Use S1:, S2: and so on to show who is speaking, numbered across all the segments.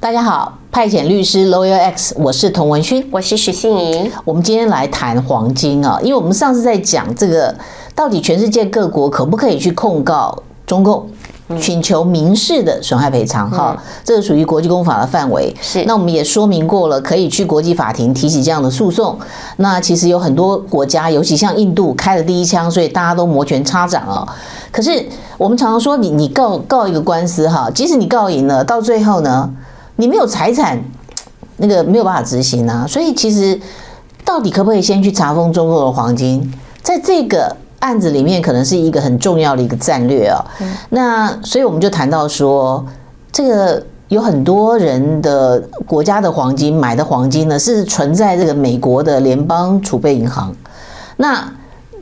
S1: 大家好，派遣律师 Lawyer X，我是童文勋，
S2: 我是许信怡。
S1: 我们今天来谈黄金啊，因为我们上次在讲这个，到底全世界各国可不可以去控告中共，请求民事的损害赔偿？哈，这个属于国际公法的范围。
S2: 是，
S1: 那我们也说明过了，可以去国际法庭提起这样的诉讼。那其实有很多国家，尤其像印度开了第一枪，所以大家都摩拳擦掌啊。可是我们常常说你，你你告告一个官司哈，即使你告赢了，到最后呢？你没有财产，那个没有办法执行啊，所以其实到底可不可以先去查封中国的黄金，在这个案子里面，可能是一个很重要的一个战略啊。那所以我们就谈到说，这个有很多人的国家的黄金买的黄金呢，是存在这个美国的联邦储备银行。那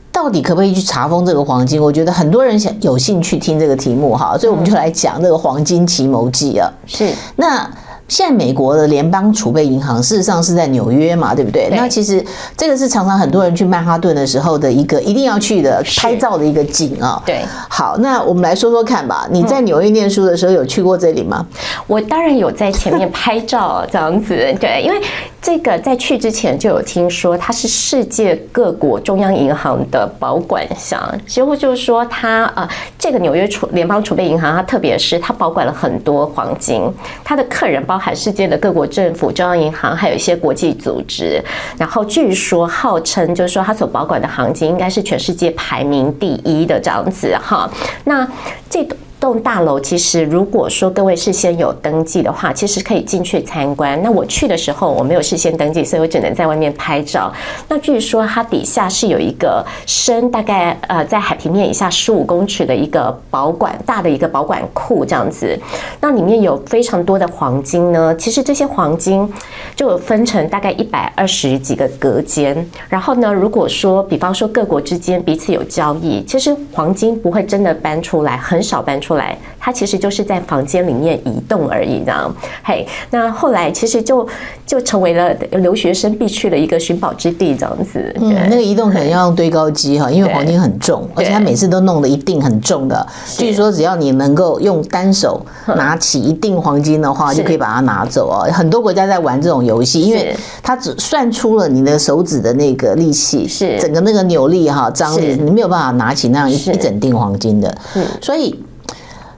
S1: 到底可不可以去查封这个黄金？我觉得很多人想有兴趣听这个题目哈，所以我们就来讲这个黄金奇谋记啊。
S2: 是
S1: 那。现在美国的联邦储备银行事实上是在纽约嘛，对不对？那其实这个是常常很多人去曼哈顿的时候的一个一定要去的拍照的一个景啊。
S2: 对，
S1: 好，那我们来说说看吧。你在纽约念书的时候有去过这里吗？
S2: 我当然有在前面拍照这样子，对，因为。这个在去之前就有听说，它是世界各国中央银行的保管箱。几乎就是说，它呃，这个纽约储联邦储备银行，它特别是它保管了很多黄金。它的客人包含世界的各国政府、中央银行，还有一些国际组织。然后据说号称就是说，它所保管的黄金应该是全世界排名第一的这样子哈。那这。栋大楼其实，如果说各位事先有登记的话，其实可以进去参观。那我去的时候，我没有事先登记，所以我只能在外面拍照。那据说它底下是有一个深大概呃在海平面以下十五公尺的一个保管大的一个保管库这样子。那里面有非常多的黄金呢。其实这些黄金就分成大概一百二十几个隔间。然后呢，如果说比方说各国之间彼此有交易，其实黄金不会真的搬出来，很少搬出。出来，它其实就是在房间里面移动而已，这样。嘿，那后来其实就就成为了留学生必去的一个寻宝之地，这样子。
S1: 嗯，那个移动可能要用堆高机哈，因为黄金很重，而且它每次都弄得一定很重的。据说只要你能够用单手拿起一锭黄金的话，就可以把它拿走啊。很多国家在玩这种游戏，因为它只算出了你的手指的那个力气，是整个那个扭力哈张力，你没有办法拿起那样一一整锭黄金的。嗯，所以。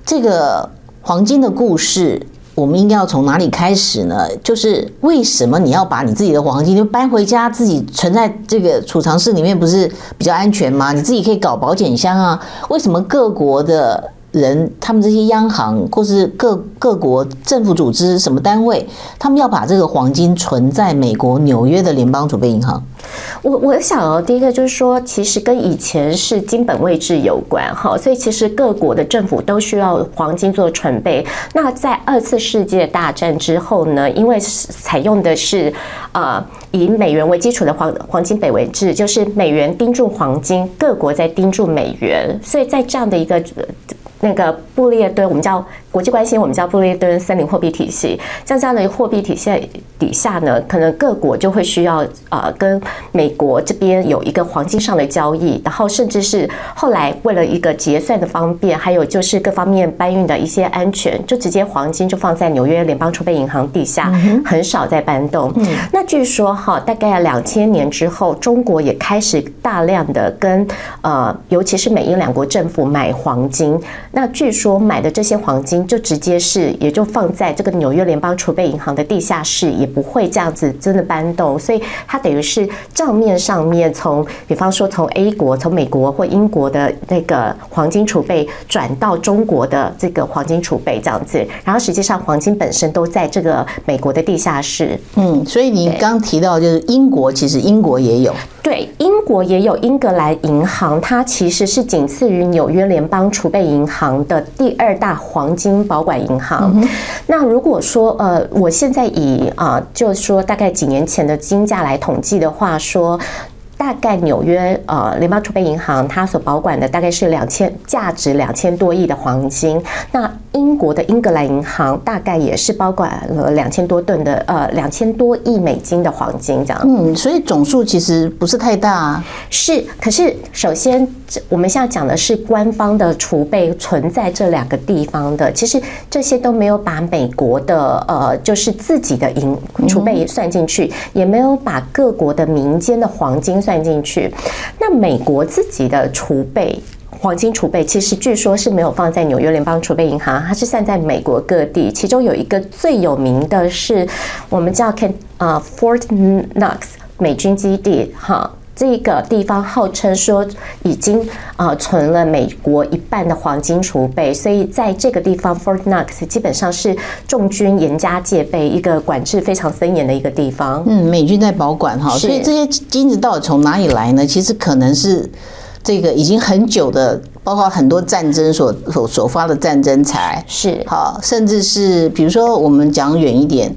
S1: 这个黄金的故事，我们应该要从哪里开始呢？就是为什么你要把你自己的黄金就搬回家，自己存在这个储藏室里面，不是比较安全吗？你自己可以搞保险箱啊。为什么各国的人，他们这些央行或是各各国政府组织什么单位，他们要把这个黄金存在美国纽约的联邦储备银行？
S2: 我我想哦，第一个就是说，其实跟以前是金本位制有关哈，所以其实各国的政府都需要黄金做储备。那在二次世界大战之后呢，因为采用的是呃以美元为基础的黄黄金本位制，就是美元盯住黄金，各国在盯住美元，所以在这样的一个。那个布列顿，我们叫国际关系，我们叫布列顿森林货币体系。像这样的货币体系底下呢，可能各国就会需要呃跟美国这边有一个黄金上的交易，然后甚至是后来为了一个结算的方便，还有就是各方面搬运的一些安全，就直接黄金就放在纽约联邦储备银行地下，很少再搬动。那据说哈，大概两千年之后，中国也开始大量的跟呃，尤其是美英两国政府买黄金。那据说买的这些黄金就直接是，也就放在这个纽约联邦储备银行的地下室，也不会这样子真的搬动，所以它等于是账面上面从，比方说从 A 国、从美国或英国的那个黄金储备转到中国的这个黄金储备这样子，然后实际上黄金本身都在这个美国的地下室。嗯，
S1: 所以你刚提到就是英国，其实英国也有。
S2: 对，英国也有英格兰银行，它其实是仅次于纽约联邦储备银行的第二大黄金保管银行。嗯、那如果说呃，我现在以啊、呃，就是说大概几年前的金价来统计的话，说。大概纽约呃联邦储备银行它所保管的大概是两千价值两千多亿的黄金，那英国的英格兰银行大概也是保管了两千多吨的呃两千多亿美金的黄金这样。
S1: 嗯，所以总数其实不是太大啊。
S2: 是，可是首先我们现在讲的是官方的储备存在这两个地方的，其实这些都没有把美国的呃，就是自己的银储备算进去，也没有把各国的民间的黄金算算进去。那美国自己的储备黄金储备，其实据说是没有放在纽约联邦储备银行，它是散在美国各地。其中有一个最有名的是我们叫肯啊 Fort Knox 美军基地哈。这个地方号称说已经啊存了美国一半的黄金储备，所以在这个地方 Fort Knox 基本上是重军严加戒备，一个管制非常森严的一个地方。
S1: 嗯，美军在保管哈，所以这些金子到底从哪里来呢？其实可能是这个已经很久的，包括很多战争所所所发的战争财
S2: 是
S1: 好，甚至是比如说我们讲远一点，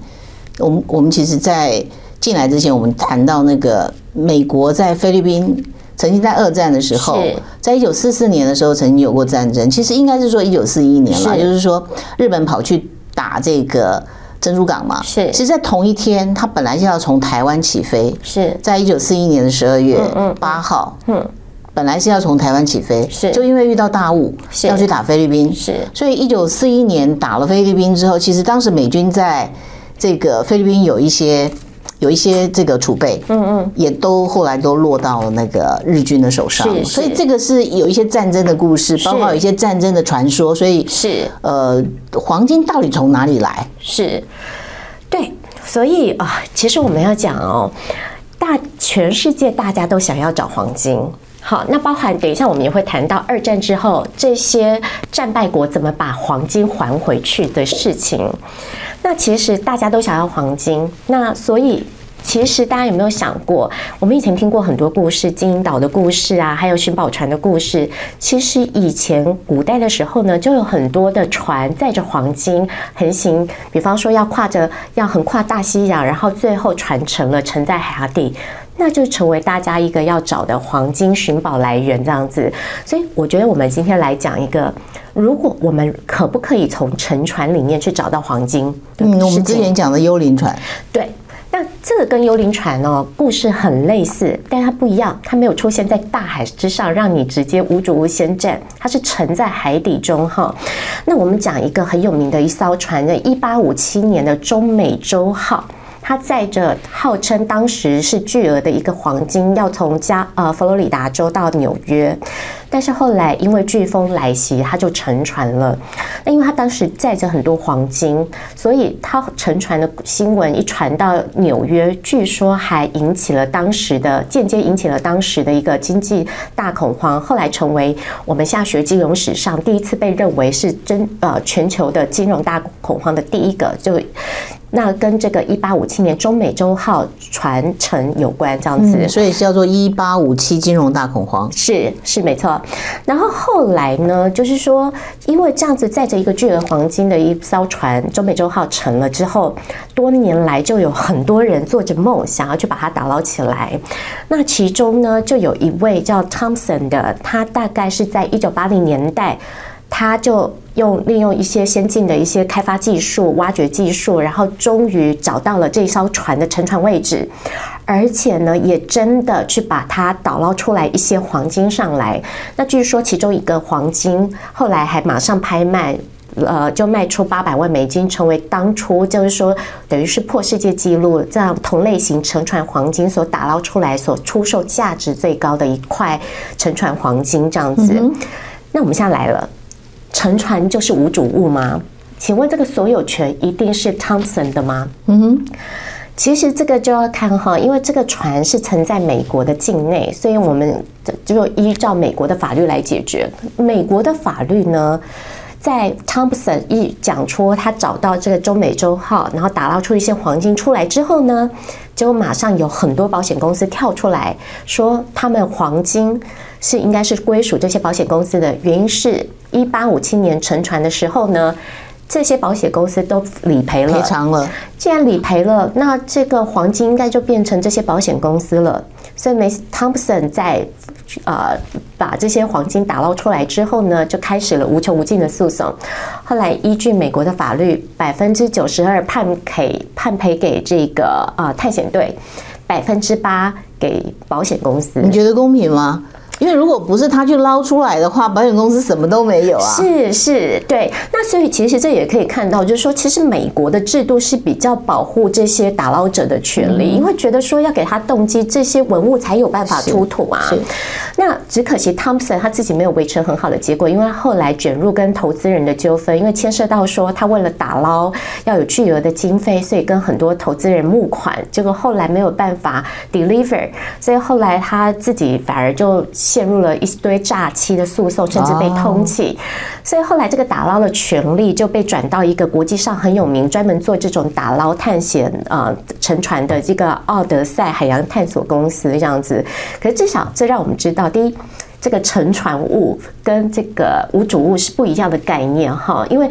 S1: 我们我们其实在进来之前，我们谈到那个。美国在菲律宾曾经在二战的时候，在一九四四年的时候曾经有过战争。其实应该是说一九四一年了，就是说日本跑去打这个珍珠港嘛。
S2: 是，
S1: 其实，在同一天，他本来就要从台湾起飞。
S2: 是
S1: 在一九四一年的十二月八号，嗯，本来是要从台湾起飞，
S2: 是
S1: 就因为遇到大雾，要去打菲律宾。
S2: 是，
S1: 所以一九四一年打了菲律宾之后，其实当时美军在这个菲律宾有一些。有一些这个储备，嗯嗯，也都后来都落到了那个日军的手上，所以这个是有一些战争的故事，包括有一些战争的传说，所以
S2: 是。
S1: 呃，黄金到底从哪里来？
S2: 是，对，所以啊，其实我们要讲哦，大全世界大家都想要找黄金，好，那包含等一下我们也会谈到二战之后这些战败国怎么把黄金还回去的事情。那其实大家都想要黄金，那所以其实大家有没有想过，我们以前听过很多故事，金银岛的故事啊，还有寻宝船的故事。其实以前古代的时候呢，就有很多的船载着黄金横行，比方说要跨着要横跨大西洋，然后最后船沉了，沉在海底。那就成为大家一个要找的黄金寻宝来源这样子，所以我觉得我们今天来讲一个，如果我们可不可以从沉船里面去找到黄金？
S1: 嗯，我们之前讲的幽灵船，
S2: 对，那这个跟幽灵船哦故事很类似，但它不一样，它没有出现在大海之上，让你直接无主无先战，它是沉在海底中哈。那我们讲一个很有名的一艘船，的一八五七年的中美洲号。他载着号称当时是巨额的一个黄金，要从加呃佛罗里达州到纽约，但是后来因为飓风来袭，他就沉船了。那因为他当时载着很多黄金，所以他沉船的新闻一传到纽约，据说还引起了当时的间接引起了当时的一个经济大恐慌，后来成为我们下学金融史上第一次被认为是真呃全球的金融大恐慌的第一个就。那跟这个一八五七年中美洲号船沉有关，这样子，
S1: 嗯，所以叫做一八五七金融大恐慌，
S2: 是是没错。然后后来呢，就是说，因为这样子载着一个巨额黄金的一艘船中美洲号沉了之后，多年来就有很多人做着梦，想要去把它打捞起来。那其中呢，就有一位叫 Thompson 的，他大概是在一九八零年代。他就用利用一些先进的一些开发技术、挖掘技术，然后终于找到了这艘船的沉船位置，而且呢，也真的去把它倒捞出来一些黄金上来。那据说其中一个黄金后来还马上拍卖，呃，就卖出八百万美金，成为当初就是说等于是破世界纪录，这样同类型沉船黄金所打捞出来所出售价值最高的一块沉船黄金这样子。嗯、那我们现在来了。沉船就是无主物吗？请问这个所有权一定是 Thompson 的吗？嗯哼，其实这个就要看哈，因为这个船是沉在美国的境内，所以我们就依照美国的法律来解决。美国的法律呢，在 Thompson 一讲出他找到这个中美洲号，然后打捞出一些黄金出来之后呢，就马上有很多保险公司跳出来说，他们黄金是应该是归属这些保险公司的，原因是。一八五七年沉船的时候呢，这些保险公司都理赔了，
S1: 赔偿了。
S2: 既然理赔了，那这个黄金应该就变成这些保险公司了。所以，梅斯汤普森在呃把这些黄金打捞出来之后呢，就开始了无穷无尽的诉讼。后来依据美国的法律，百分之九十二判给判赔给这个呃探险队，百分之八给保险公司。
S1: 你觉得公平吗？因为如果不是他去捞出来的话，保险公司什么都没有啊。
S2: 是是，对。那所以其实这也可以看到，就是说，其实美国的制度是比较保护这些打捞者的权利，嗯、因为觉得说要给他动机，这些文物才有办法出土啊。是。是那只可惜汤普森他自己没有维持很好的结果，因为他后来卷入跟投资人的纠纷，因为牵涉到说他为了打捞要有巨额的经费，所以跟很多投资人募款，结果后来没有办法 deliver，所以后来他自己反而就。陷入了一堆诈欺的诉讼，甚至被通缉所以后来这个打捞的权利就被转到一个国际上很有名、专门做这种打捞探险啊沉船的这个奥德赛海洋探索公司这样子。可是至少这让我们知道，第一，这个沉船物跟这个无主物是不一样的概念哈，因为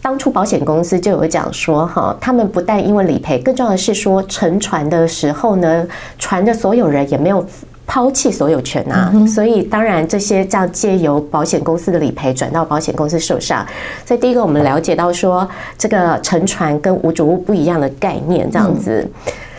S2: 当初保险公司就有讲说哈，他们不但因为理赔，更重要的是说沉船的时候呢，船的所有人也没有。抛弃所有权啊，所以当然这些这样借由保险公司的理赔转到保险公司手上。所以第一个我们了解到说，这个沉船跟无主物不一样的概念，这样子。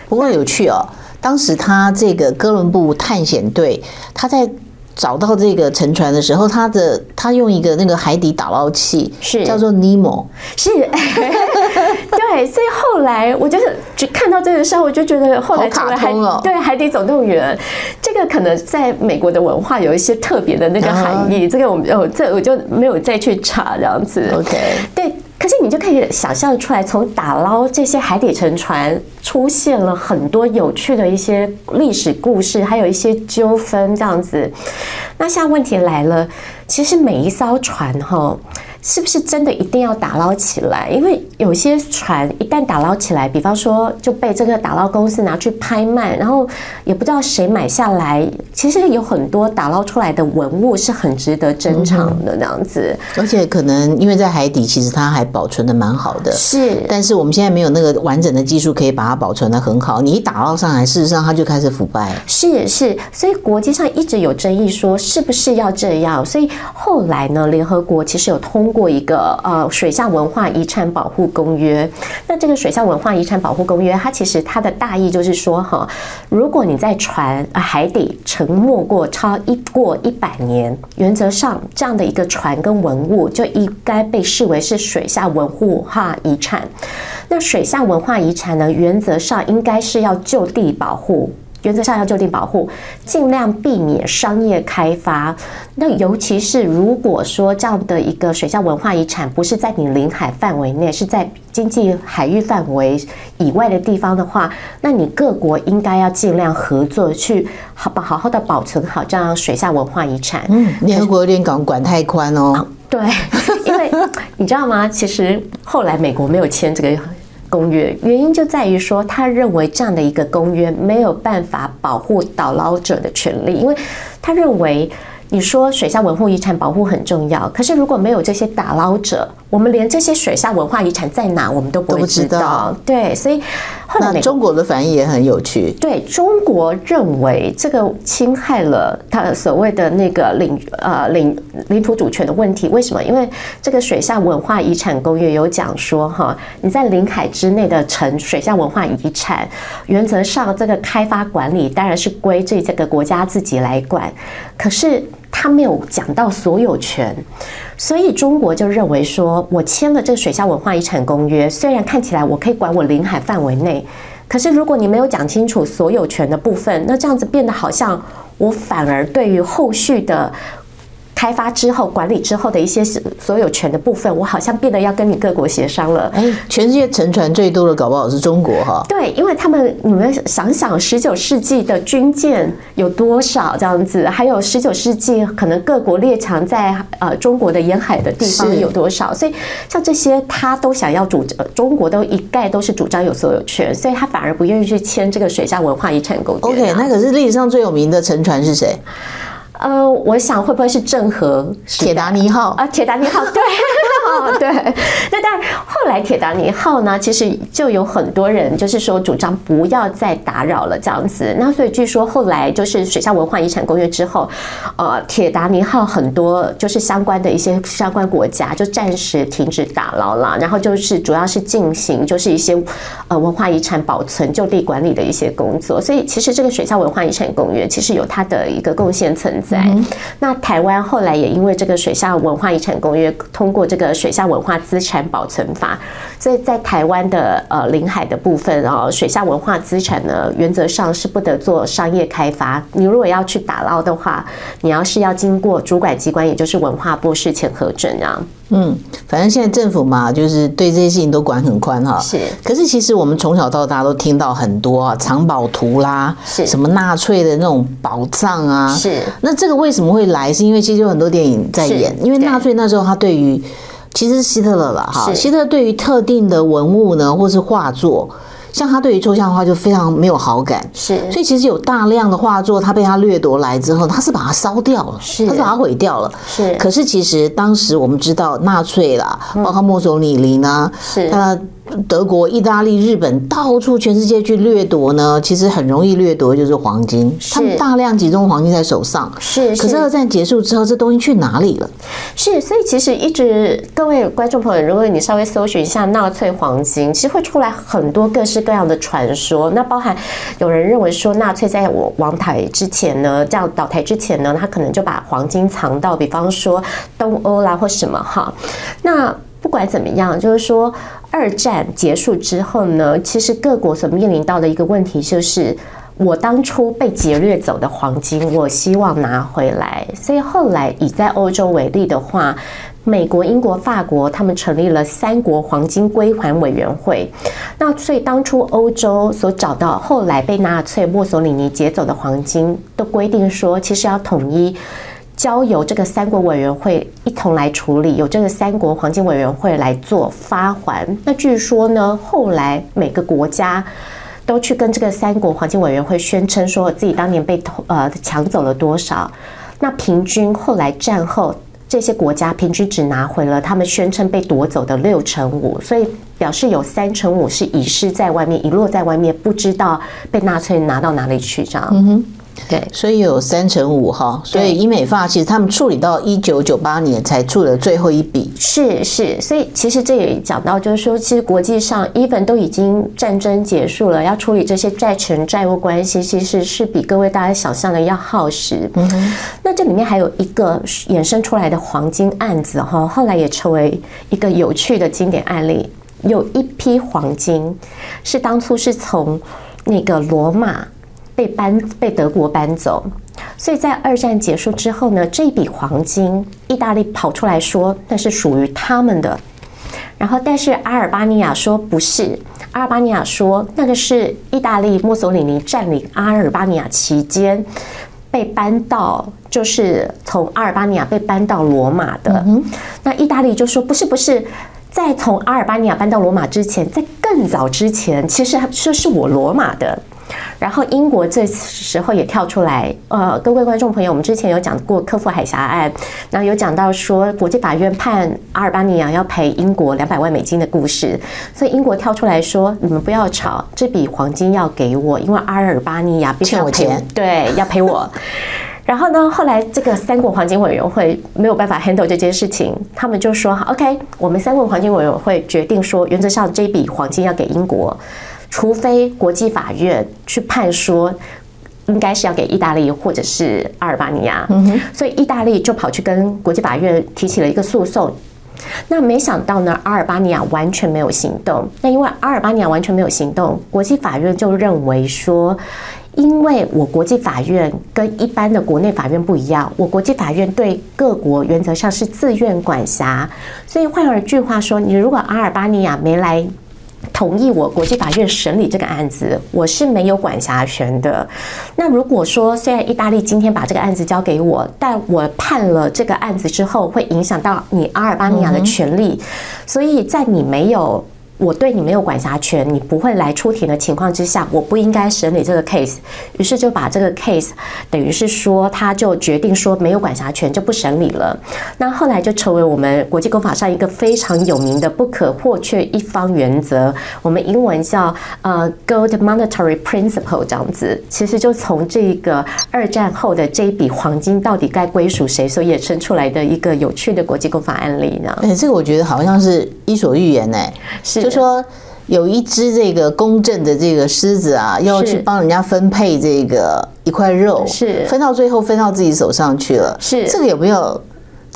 S1: 不过有趣哦，当时他这个哥伦布探险队，他在。找到这个沉船的时候，他的他用一个那个海底打捞器，是。叫做尼莫，
S2: 是，对，所以后来我就是就看到这个时候，我就觉得后来成为海对海底总动员，这个可能在美国的文化有一些特别的那个含义，这个我们哦，这我就没有再去查这样子
S1: ，OK，
S2: 对。可是你就可以想象出来，从打捞这些海底沉船出现了很多有趣的一些历史故事，还有一些纠纷这样子。那现在问题来了，其实每一艘船哈。是不是真的一定要打捞起来？因为有些船一旦打捞起来，比方说就被这个打捞公司拿去拍卖，然后也不知道谁买下来。其实有很多打捞出来的文物是很值得珍藏的，那样子。
S1: 而且可能因为在海底，其实它还保存的蛮好的。
S2: 是，
S1: 但是我们现在没有那个完整的技术可以把它保存的很好。你一打捞上来，事实上它就开始腐败。
S2: 是是，所以国际上一直有争议，说是不是要这样。所以后来呢，联合国其实有通过。一个呃水下文化遗产保护公约，那这个水下文化遗产保护公约，它其实它的大意就是说哈，如果你在船海底沉没过超一过一百年，原则上这样的一个船跟文物就应该被视为是水下文化遗产。那水下文化遗产呢，原则上应该是要就地保护。原则上要就地保护，尽量避免商业开发。那尤其是如果说这样的一个水下文化遗产不是在你领海范围内，是在经济海域范围以外的地方的话，那你各国应该要尽量合作去好把好好的保存好这样水下文化遗产。
S1: 嗯，联合国有点管管太宽哦。
S2: 对，因为你知道吗？其实后来美国没有签这个。公约。原因就在于说，他认为这样的一个公约没有办法保护打捞者的权利，因为他认为你说水下文化遗产保护很重要，可是如果没有这些打捞者。我们连这些水下文化遗产在哪，我们都不会知道。知道对，所以后来
S1: 那中国的反应也很有趣。
S2: 对，中国认为这个侵害了他所谓的那个领呃领领土主权的问题。为什么？因为这个水下文化遗产公约有讲说，哈，你在领海之内的沉水下文化遗产，原则上这个开发管理当然是归这这个国家自己来管。可是他没有讲到所有权。所以中国就认为说，我签了这个水下文化遗产公约，虽然看起来我可以管我领海范围内，可是如果你没有讲清楚所有权的部分，那这样子变得好像我反而对于后续的。开发之后、管理之后的一些所有权的部分，我好像变得要跟你各国协商了。
S1: 哎，全世界沉船最多的，搞不好是中国哈。
S2: 对，因为他们，你们想想，十九世纪的军舰有多少这样子？还有十九世纪可能各国列强在呃中国的沿海的地方有多少？所以像这些，他都想要主张，中国都一概都是主张有所有权，所以他反而不愿意去签这个水下文化遗产公约。
S1: OK，那可是历史上最有名的沉船是谁？
S2: 呃，我想会不会是郑和铁达尼号啊？铁达尼号对，号，对。那但后来铁达尼号呢，其实就有很多人就是说主张不要再打扰了这样子。那所以据说后来就是水下文化遗产公约之后，呃，铁达尼号很多就是相关的一些相关国家就暂时停止打捞了，然后就是主要是进行就是一些呃文化遗产保存、就地管理的一些工作。所以其实这个水下文化遗产公约其实有它的一个贡献存在。嗯、那台湾后来也因为这个水下文化遗产公约通过这个水下文化资产保存法，所以在台湾的呃临海的部分啊，水下文化资产呢，原则上是不得做商业开发。你如果要去打捞的话，你要是要经过主管机关，也就是文化部事前核准啊。
S1: 嗯，反正现在政府嘛，就是对这些事情都管很宽哈。
S2: 是。
S1: 可是其实我们从小到大都听到很多啊，藏宝图啦，是什么纳粹的那种宝藏啊。
S2: 是。
S1: 那这个为什么会来？是因为其实有很多电影在演，因为纳粹那时候他对于，其实是希特勒了哈，希特勒对于特定的文物呢，或是画作。像他对于抽象画就非常没有好感，
S2: 是，
S1: 所以其实有大量的画作，他被他掠夺来之后，他是把它烧掉了，是，他是把它毁掉了，
S2: 是。
S1: 可是其实当时我们知道纳粹啦，包括墨索里尼呢，是，他。德国、意大利、日本到处全世界去掠夺呢，其实很容易掠夺就是黄金，他们大量集中黄金在手上。
S2: 是，
S1: 可是二战结束之后，这东西去哪里了？
S2: 是，所以其实一直各位观众朋友，如果你稍微搜寻一下纳粹黄金，其实会出来很多各式各样的传说。那包含有人认为说，纳粹在我王台之前呢，这样倒台之前呢，他可能就把黄金藏到，比方说东欧啦或什么哈。那不管怎么样，就是说。二战结束之后呢，其实各国所面临到的一个问题就是，我当初被劫掠走的黄金，我希望拿回来。所以后来以在欧洲为例的话，美国、英国、法国他们成立了三国黄金归还委员会。那所以当初欧洲所找到后来被纳粹墨索里尼劫走的黄金，都规定说，其实要统一。交由这个三国委员会一同来处理，由这个三国黄金委员会来做发还。那据说呢，后来每个国家都去跟这个三国黄金委员会宣称说自己当年被呃抢走了多少。那平均后来战后这些国家平均只拿回了他们宣称被夺走的六成五，所以表示有三成五是遗失在外面，遗落在外面，不知道被纳粹拿到哪里去，这样。嗯哼。对，
S1: 所以有三成五哈，所以医美发其实他们处理到一九九八年才处了最后一笔。
S2: 是是，所以其实这也讲到，就是说，其实国际上，even 都已经战争结束了，要处理这些债权债务关系，其实是比各位大家想象的要耗时。嗯哼。那这里面还有一个衍生出来的黄金案子哈，后来也成为一个有趣的经典案例。有一批黄金是当初是从那个罗马。被搬被德国搬走，所以在二战结束之后呢，这一笔黄金，意大利跑出来说那是属于他们的，然后但是阿尔巴尼亚说不是，阿尔巴尼亚说那个是意大利墨索里尼占领阿尔巴尼亚期间被搬到，就是从阿尔巴尼亚被搬到罗马的。那意大利就说不是不是，在从阿尔巴尼亚搬到罗马之前，在更早之前，其实说是我罗马的。然后英国这时候也跳出来，呃，各位观众朋友，我们之前有讲过科夫海峡案，然后有讲到说国际法院判阿尔巴尼亚要赔英国两百万美金的故事，所以英国跳出来说，你们不要吵，这笔黄金要给我，因为阿尔巴尼亚必须要赔对，要赔我。然后呢，后来这个三国黄金委员会没有办法 handle 这件事情，他们就说，OK，我们三国黄金委员会决定说，原则上这笔黄金要给英国。除非国际法院去判说，应该是要给意大利或者是阿尔巴尼亚，所以意大利就跑去跟国际法院提起了一个诉讼。那没想到呢，阿尔巴尼亚完全没有行动。那因为阿尔巴尼亚完全没有行动，国际法院就认为说，因为我国际法院跟一般的国内法院不一样，我国际法院对各国原则上是自愿管辖，所以换而句话说，你如果阿尔巴尼亚没来。同意我国际法院审理这个案子，我是没有管辖权的。那如果说虽然意大利今天把这个案子交给我，但我判了这个案子之后，会影响到你阿尔巴尼亚的权利，所以在你没有我对你没有管辖权，你不会来出庭的情况之下，我不应该审理这个 case。于是就把这个 case 等于是说，他就决定说没有管辖权就不审理了。那后来就成为我们国际公法上一个非常有名的不可或缺一方原则。我们英文叫呃 Gold Monetary Principle 这样子。其实就从这个二战后的这一笔黄金到底该归属谁所衍生出来的一个有趣的国际公法案例呢？
S1: 哎，这个我觉得好像是伊索寓言哎，是。就说有一只这个公正的这个狮子啊，要去帮人家分配这个一块肉，是分到最后分到自己手上去了，是这个有没有？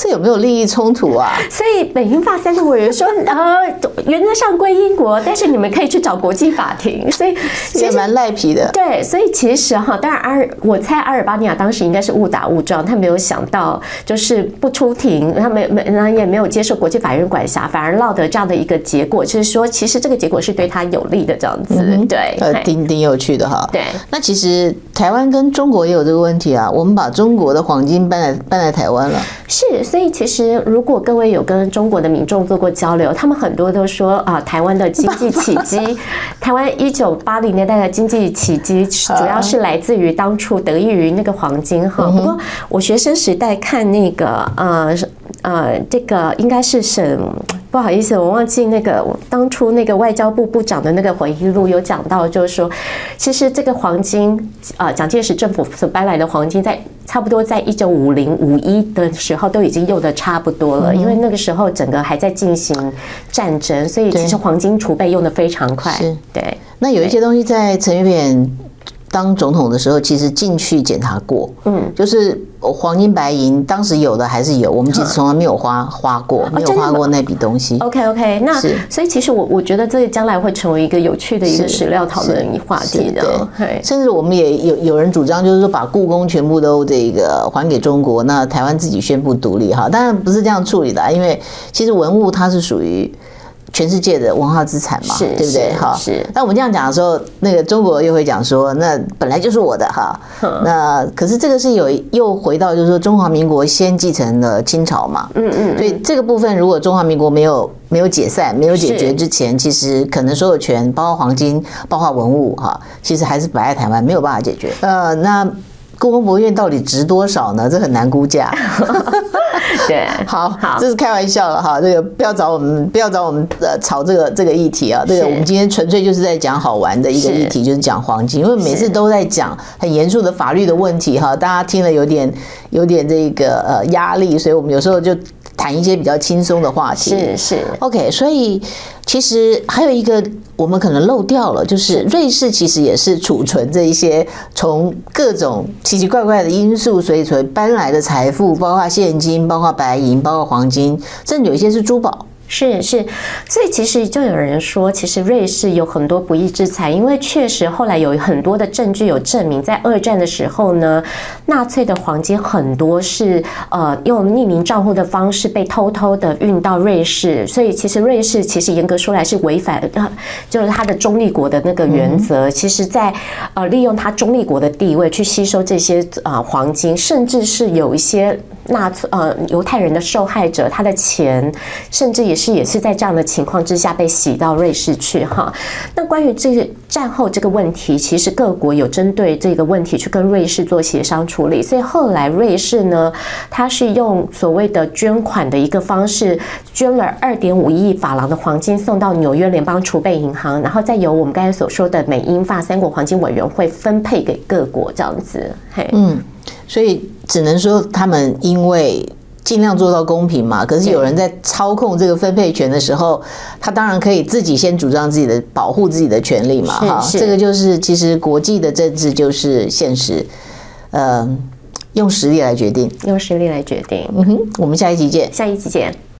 S1: 这有没有利益冲突啊？
S2: 所以美英法三个委员说，呃，原则上归英国，但是你们可以去找国际法庭。所以
S1: 也蛮赖皮的。
S2: 对，所以其实哈，当然阿尔，我猜阿尔巴尼亚当时应该是误打误撞，他没有想到就是不出庭，他没没，然后也没有接受国际法院管辖，反而落得这样的一个结果，就是说，其实这个结果是对他有利的这样子。嗯、对，
S1: 呃，挺挺有趣的哈。
S2: 对，
S1: 那其实台湾跟中国也有这个问题啊，我们把中国的黄金搬来搬来台湾了。
S2: 是。所以其实，如果各位有跟中国的民众做过交流，他们很多都说啊，台湾的经济起机，台湾一九八零年代的经济起机，主要是来自于当初得益于那个黄金哈。不过我学生时代看那个呃呃，这个应该是省。不好意思，我忘记那个当初那个外交部部长的那个回忆录有讲到，就是说，其实这个黄金啊，蒋介石政府所搬来的黄金，在差不多在一九五零五一的时候都已经用的差不多了，因为那个时候整个还在进行战争，所以其实黄金储备用的非常快。对，
S1: 那有一些东西在陈水扁当总统的时候，其实进去检查过，嗯，就是。黄金白银当时有的还是有，我们其实从来没有花花过，没有花过那笔东西。
S2: OK OK，那所以其实我我觉得这将来会成为一个有趣的一个史料讨论话题的。
S1: 甚至我们也有有人主张，就是说把故宫全部都这个还给中国，那台湾自己宣布独立哈。当然不是这样处理的，因为其实文物它是属于。全世界的文化资产嘛，对不对？哈，是。那我们这样讲的时候，那个中国又会讲说，那本来就是我的哈。那可是这个是有又回到，就是说中华民国先继承了清朝嘛。嗯嗯。所以这个部分，如果中华民国没有没有解散、没有解决之前，其实可能所有权，包括黄金、包括文物哈，其实还是摆在台湾，没有办法解决。呃，那。故宫博物院到底值多少呢？这很难估价。
S2: 对，
S1: 好，好，这是开玩笑了哈。这个不要找我们，不要找我们呃吵这个这个议题啊。这个我们今天纯粹就是在讲好玩的一个议题，就是讲黄金，因为每次都在讲很严肃的法律的问题哈，大家听了有点有点这个呃压力，所以我们有时候就。谈一些比较轻松的话题，
S2: 是是
S1: OK。所以其实还有一个我们可能漏掉了，就是瑞士其实也是储存这一些从各种奇奇怪怪的因素所以所搬来的财富，包括现金，包括白银，包括黄金，甚至有一些是珠宝。
S2: 是是，所以其实就有人说，其实瑞士有很多不义之财，因为确实后来有很多的证据有证明，在二战的时候呢，纳粹的黄金很多是呃用匿名账户的方式被偷偷的运到瑞士，所以其实瑞士其实严格说来是违反呃就是它的中立国的那个原则，其实在呃利用它中立国的地位去吸收这些啊黄金，甚至是有一些。纳粹呃犹太人的受害者，他的钱甚至也是也是在这样的情况之下被洗到瑞士去哈。那关于这个战后这个问题，其实各国有针对这个问题去跟瑞士做协商处理，所以后来瑞士呢，他是用所谓的捐款的一个方式，捐了二点五亿法郎的黄金送到纽约联邦储备银行，然后再由我们刚才所说的美英法三国黄金委员会分配给各国这样子。嘿，嗯，
S1: 所以。只能说他们因为尽量做到公平嘛，可是有人在操控这个分配权的时候，他当然可以自己先主张自己的保护自己的权利嘛，哈，这个就是其实国际的政治就是现实，呃，用实力来决定，
S2: 用实力来决定。
S1: 嗯哼，我们下一集见，
S2: 下一集见。